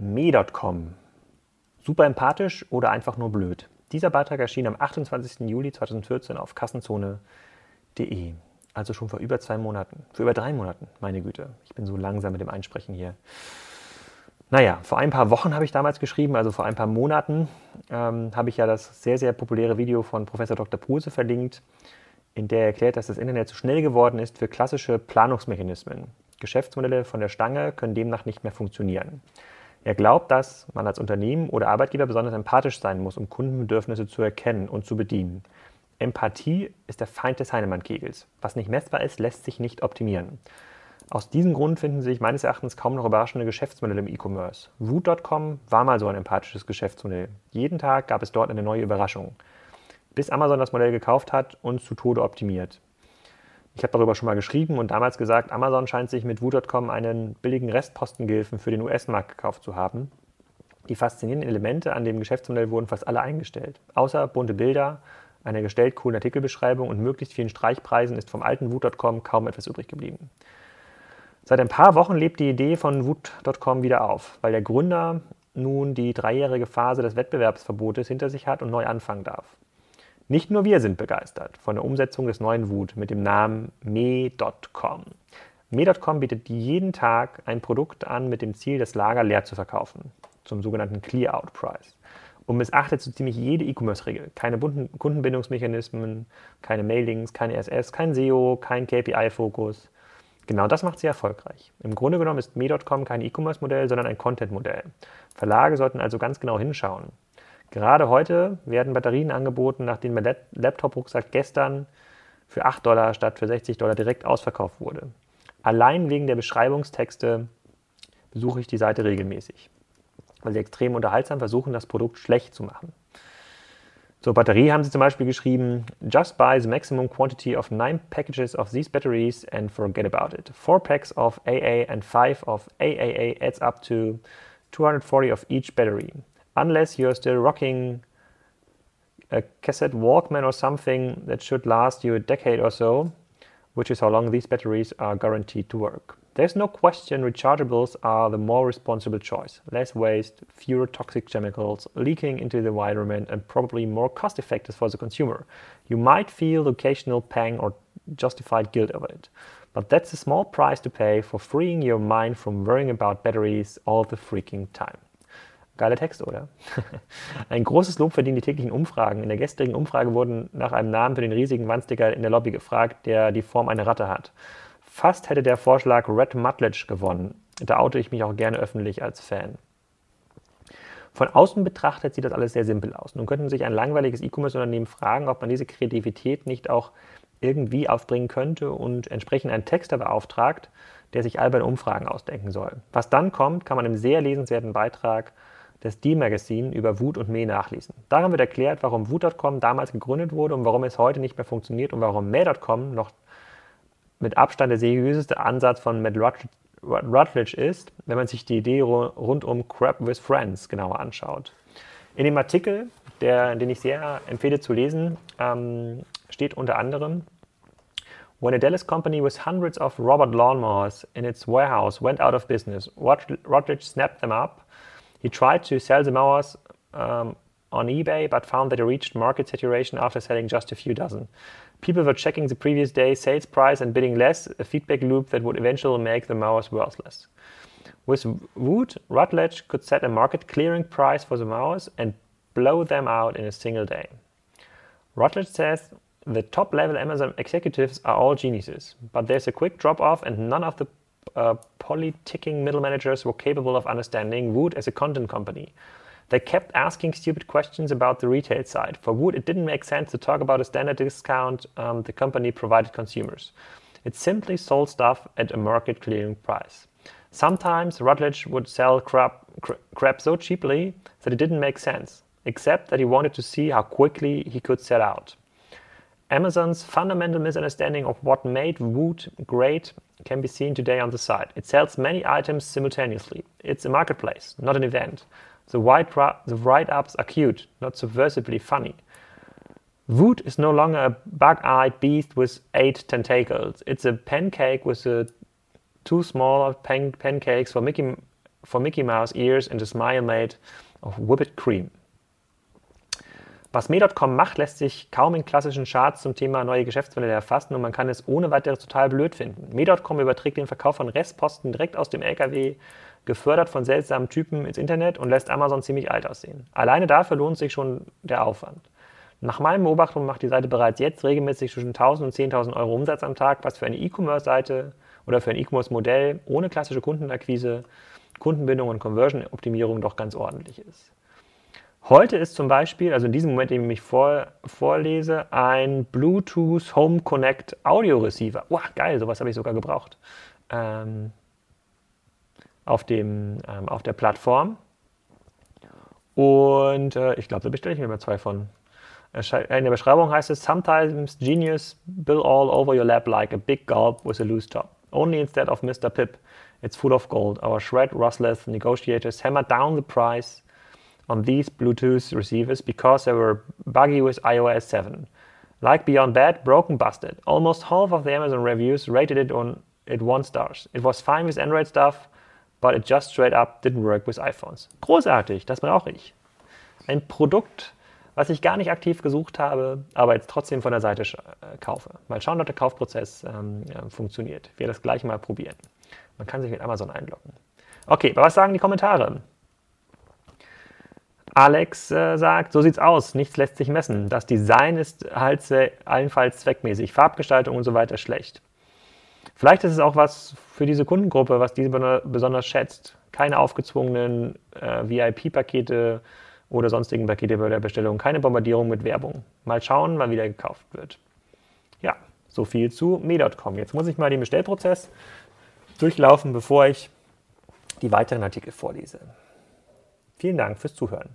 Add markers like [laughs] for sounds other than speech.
Me.com. Super empathisch oder einfach nur blöd? Dieser Beitrag erschien am 28. Juli 2014 auf kassenzone.de. Also schon vor über zwei Monaten. Für über drei Monaten, meine Güte. Ich bin so langsam mit dem Einsprechen hier. Naja, vor ein paar Wochen habe ich damals geschrieben, also vor ein paar Monaten, ähm, habe ich ja das sehr, sehr populäre Video von Professor Dr. Pruse verlinkt, in der er erklärt, dass das Internet zu schnell geworden ist für klassische Planungsmechanismen. Geschäftsmodelle von der Stange können demnach nicht mehr funktionieren. Er glaubt, dass man als Unternehmen oder Arbeitgeber besonders empathisch sein muss, um Kundenbedürfnisse zu erkennen und zu bedienen. Empathie ist der Feind des Heinemann-Kegels. Was nicht messbar ist, lässt sich nicht optimieren. Aus diesem Grund finden sich meines Erachtens kaum noch überraschende Geschäftsmodelle im E-Commerce. Woot.com war mal so ein empathisches Geschäftsmodell. Jeden Tag gab es dort eine neue Überraschung. Bis Amazon das Modell gekauft hat und zu Tode optimiert. Ich habe darüber schon mal geschrieben und damals gesagt, Amazon scheint sich mit Woo.com einen billigen Restpostengehilfen für den US-Markt gekauft zu haben. Die faszinierenden Elemente an dem Geschäftsmodell wurden fast alle eingestellt. Außer bunte Bilder, einer gestellt coolen Artikelbeschreibung und möglichst vielen Streichpreisen ist vom alten Woo.com kaum etwas übrig geblieben. Seit ein paar Wochen lebt die Idee von Wut.com wieder auf, weil der Gründer nun die dreijährige Phase des Wettbewerbsverbotes hinter sich hat und neu anfangen darf. Nicht nur wir sind begeistert von der Umsetzung des neuen Wut mit dem Namen Me.com. Me.com bietet jeden Tag ein Produkt an mit dem Ziel, das Lager leer zu verkaufen, zum sogenannten Clear-Out-Price. Und missachtet so ziemlich jede E-Commerce-Regel. Keine bunten Kundenbindungsmechanismen, keine Mailings, keine SS, kein SEO, kein KPI-Fokus. Genau das macht sie erfolgreich. Im Grunde genommen ist Me.com kein E-Commerce-Modell, sondern ein Content-Modell. Verlage sollten also ganz genau hinschauen. Gerade heute werden Batterien angeboten, nachdem mein Laptop-Rucksack gestern für 8 Dollar statt für 60 Dollar direkt ausverkauft wurde. Allein wegen der Beschreibungstexte besuche ich die Seite regelmäßig, weil sie extrem unterhaltsam versuchen, das Produkt schlecht zu machen. Zur Batterie haben sie zum Beispiel geschrieben, just buy the maximum quantity of 9 packages of these batteries and forget about it. 4 packs of AA and 5 of AAA adds up to 240 of each battery unless you're still rocking a cassette Walkman or something that should last you a decade or so, which is how long these batteries are guaranteed to work. There's no question rechargeables are the more responsible choice. Less waste, fewer toxic chemicals leaking into the environment, and probably more cost effective for the consumer. You might feel occasional pang or justified guilt over it. But that's a small price to pay for freeing your mind from worrying about batteries all the freaking time. Geiler Text, oder? [laughs] Ein großes Lob verdienen die täglichen Umfragen. In der gestrigen Umfrage wurden nach einem Namen für den riesigen Wandsticker in der Lobby gefragt, der die Form einer Ratte hat. Fast hätte der Vorschlag Red Mutledge gewonnen. Da oute ich mich auch gerne öffentlich als Fan. Von außen betrachtet sieht das alles sehr simpel aus. Nun könnten sich ein langweiliges E-Commerce-Unternehmen fragen, ob man diese Kreativität nicht auch irgendwie aufbringen könnte und entsprechend einen Texter beauftragt, der sich alberne Umfragen ausdenken soll. Was dann kommt, kann man im sehr lesenswerten Beitrag des D-Magazine über Wut und Mäh nachlesen. Darin wird erklärt, warum Wut.com damals gegründet wurde und warum es heute nicht mehr funktioniert und warum Mäh.com noch mit Abstand der seriöseste Ansatz von Matt Rutledge ist, wenn man sich die Idee rund um Crap with Friends genauer anschaut. In dem Artikel, der, den ich sehr empfehle zu lesen, ähm, steht unter anderem, When a Dallas company with hundreds of Robert lawnmowers in its warehouse went out of business, Rutledge snapped them up He tried to sell the mowers um, on eBay, but found that he reached market saturation after selling just a few dozen. People were checking the previous day's sales price and bidding less, a feedback loop that would eventually make the mowers worthless. With Wood, Rutledge could set a market clearing price for the mowers and blow them out in a single day. Rutledge says the top level Amazon executives are all geniuses, but there's a quick drop off and none of the uh, politicking middle managers were capable of understanding Wood as a content company. They kept asking stupid questions about the retail side. For Wood, it didn't make sense to talk about a standard discount um, the company provided consumers. It simply sold stuff at a market clearing price. Sometimes Rutledge would sell crap, crap so cheaply that it didn't make sense, except that he wanted to see how quickly he could sell out. Amazon's fundamental misunderstanding of what made Woot great can be seen today on the site. It sells many items simultaneously. It's a marketplace, not an event. The, the write-ups are cute, not subversively funny. Woot is no longer a bug-eyed beast with eight tentacles. It's a pancake with a two smaller pan pancakes for Mickey for Mickey Mouse ears and a smile made of whipped cream. Was Me.com macht, lässt sich kaum in klassischen Charts zum Thema neue Geschäftsmodelle erfassen und man kann es ohne weiteres total blöd finden. Me.com überträgt den Verkauf von Restposten direkt aus dem LKW, gefördert von seltsamen Typen ins Internet und lässt Amazon ziemlich alt aussehen. Alleine dafür lohnt sich schon der Aufwand. Nach meinen Beobachtungen macht die Seite bereits jetzt regelmäßig zwischen 1000 und 10.000 Euro Umsatz am Tag, was für eine E-Commerce-Seite oder für ein E-Commerce-Modell ohne klassische Kundenakquise, Kundenbindung und Conversion-Optimierung doch ganz ordentlich ist. Heute ist zum Beispiel, also in diesem Moment, in dem ich mich vor, vorlese, ein Bluetooth Home Connect Audio Receiver. Wow, geil, sowas habe ich sogar gebraucht. Ähm, auf, dem, ähm, auf der Plattform. Und äh, ich glaube, da bestelle ich mir mal zwei von. In der Beschreibung heißt es, sometimes genius bill all over your lap like a big gulp with a loose top. Only instead of Mr. Pip, it's full of gold. Our shred rustless negotiators hammered down the price on these Bluetooth receivers because they were buggy with iOS 7. Like Beyond Bad, broken busted. Almost half of the Amazon reviews rated it on it one stars. It was fine with Android stuff, but it just straight up didn't work with iPhones. Großartig, das brauche ich. Ein Produkt, was ich gar nicht aktiv gesucht habe, aber jetzt trotzdem von der Seite äh, kaufe. Mal schauen, ob der Kaufprozess ähm, ja, funktioniert. Wir das gleich mal probieren. Man kann sich mit Amazon einloggen. Okay, aber was sagen die Kommentare? Alex äh, sagt, so sieht's aus, nichts lässt sich messen. Das Design ist halt allenfalls zweckmäßig, Farbgestaltung und so weiter schlecht. Vielleicht ist es auch was für diese Kundengruppe, was diese besonders schätzt. Keine aufgezwungenen äh, VIP-Pakete oder sonstigen Pakete bei der Bestellung, keine Bombardierung mit Werbung. Mal schauen, wann wieder gekauft wird. Ja, so viel zu me.com. Jetzt muss ich mal den Bestellprozess durchlaufen, bevor ich die weiteren Artikel vorlese. Vielen Dank fürs Zuhören.